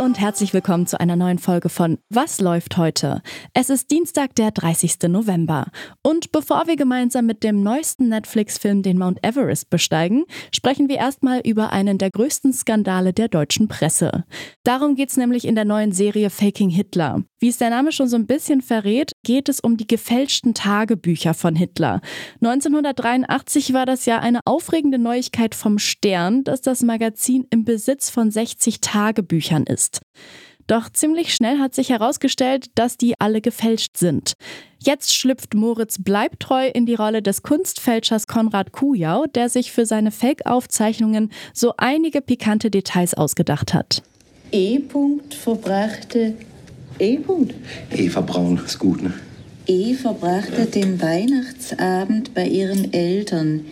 Und herzlich willkommen zu einer neuen Folge von Was läuft heute? Es ist Dienstag, der 30. November. Und bevor wir gemeinsam mit dem neuesten Netflix-Film den Mount Everest besteigen, sprechen wir erstmal über einen der größten Skandale der deutschen Presse. Darum geht es nämlich in der neuen Serie Faking Hitler. Wie es der Name schon so ein bisschen verrät, geht es um die gefälschten Tagebücher von Hitler. 1983 war das ja eine aufregende Neuigkeit vom Stern, dass das Magazin im Besitz von 60 Tagebüchern ist. Doch ziemlich schnell hat sich herausgestellt, dass die alle gefälscht sind. Jetzt schlüpft Moritz Bleibtreu in die Rolle des Kunstfälschers Konrad Kujau, der sich für seine Fake-Aufzeichnungen so einige pikante Details ausgedacht hat. E. -Punkt verbrachte E. -Punkt. Eva Braun ist gut, ne? E. verbrachte den Weihnachtsabend bei ihren Eltern.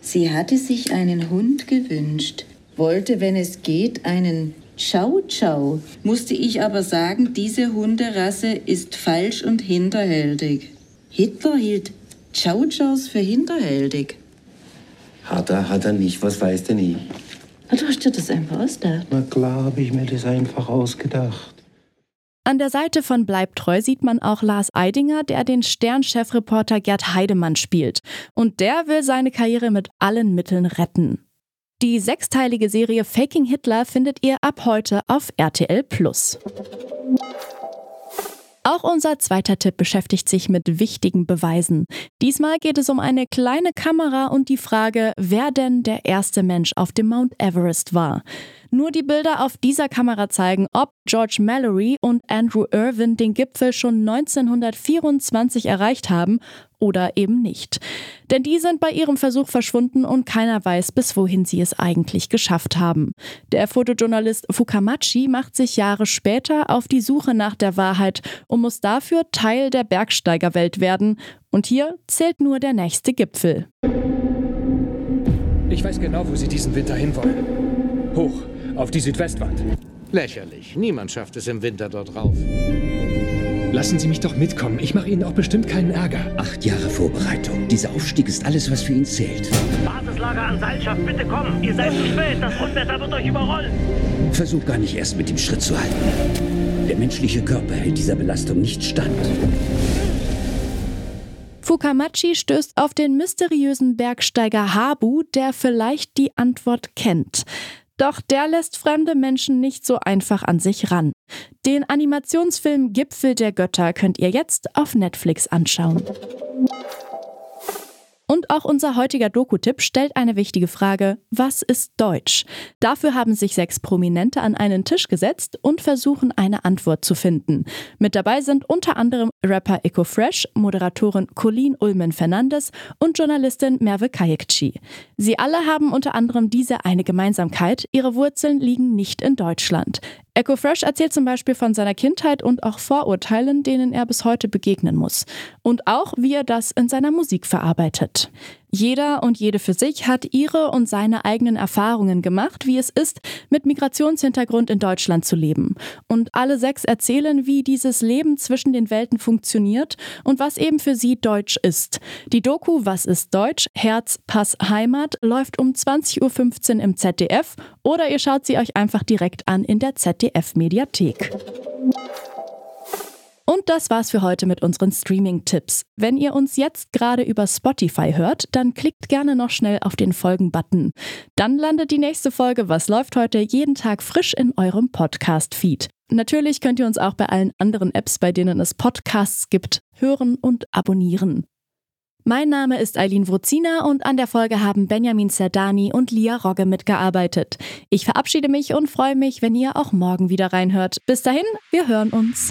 Sie hatte sich einen Hund gewünscht, wollte, wenn es geht, einen Ciao Ciao. Musste ich aber sagen, diese Hunderasse ist falsch und hinterhältig. Hitler hielt Ciao Ciaos für hinterhältig. Hat er, hat er nicht. Was weiß denn ich? Du hast dir das einfach ausgedacht. Na klar, habe ich mir das einfach ausgedacht. An der Seite von Bleibtreu sieht man auch Lars Eidinger, der den Stern-Chefreporter Gerd Heidemann spielt. Und der will seine Karriere mit allen Mitteln retten. Die sechsteilige Serie Faking Hitler findet ihr ab heute auf RTL Plus. Auch unser zweiter Tipp beschäftigt sich mit wichtigen Beweisen. Diesmal geht es um eine kleine Kamera und die Frage, wer denn der erste Mensch auf dem Mount Everest war. Nur die Bilder auf dieser Kamera zeigen, ob George Mallory und Andrew Irwin den Gipfel schon 1924 erreicht haben oder eben nicht. Denn die sind bei ihrem Versuch verschwunden und keiner weiß, bis wohin sie es eigentlich geschafft haben. Der Fotojournalist Fukamachi macht sich Jahre später auf die Suche nach der Wahrheit und muss dafür Teil der Bergsteigerwelt werden. Und hier zählt nur der nächste Gipfel. Ich weiß genau, wo Sie diesen Winter hinwollen. Hoch, auf die Südwestwand. Lächerlich. Niemand schafft es im Winter dort rauf. Lassen Sie mich doch mitkommen. Ich mache Ihnen auch bestimmt keinen Ärger. Acht Jahre Vorbereitung. Dieser Aufstieg ist alles, was für ihn zählt. Basislager an Seilschaft, bitte kommen. Ihr seid zu spät. Das Unwetter wird euch überrollen. Versuch gar nicht erst mit dem Schritt zu halten. Der menschliche Körper hält dieser Belastung nicht stand. Fukamachi stößt auf den mysteriösen Bergsteiger Habu, der vielleicht die Antwort kennt. Doch der lässt fremde Menschen nicht so einfach an sich ran. Den Animationsfilm Gipfel der Götter könnt ihr jetzt auf Netflix anschauen. Und auch unser heutiger Doku-Tipp stellt eine wichtige Frage: Was ist Deutsch? Dafür haben sich sechs Prominente an einen Tisch gesetzt und versuchen, eine Antwort zu finden. Mit dabei sind unter anderem Rapper Eco Fresh, Moderatorin Colleen Ulmen Fernandes und Journalistin Merve Kayekci. Sie alle haben unter anderem diese eine Gemeinsamkeit: Ihre Wurzeln liegen nicht in Deutschland. Echo Fresh erzählt zum Beispiel von seiner Kindheit und auch Vorurteilen, denen er bis heute begegnen muss. Und auch, wie er das in seiner Musik verarbeitet. Jeder und jede für sich hat ihre und seine eigenen Erfahrungen gemacht, wie es ist, mit Migrationshintergrund in Deutschland zu leben. Und alle sechs erzählen, wie dieses Leben zwischen den Welten funktioniert und was eben für sie Deutsch ist. Die Doku Was ist Deutsch? Herz, Pass, Heimat läuft um 20.15 Uhr im ZDF oder ihr schaut sie euch einfach direkt an in der ZDF-Mediathek. Und das war's für heute mit unseren Streaming-Tipps. Wenn ihr uns jetzt gerade über Spotify hört, dann klickt gerne noch schnell auf den Folgen-Button. Dann landet die nächste Folge Was läuft heute jeden Tag frisch in eurem Podcast-Feed. Natürlich könnt ihr uns auch bei allen anderen Apps, bei denen es Podcasts gibt, hören und abonnieren. Mein Name ist Eileen Wruzina und an der Folge haben Benjamin Zerdani und Lia Rogge mitgearbeitet. Ich verabschiede mich und freue mich, wenn ihr auch morgen wieder reinhört. Bis dahin, wir hören uns.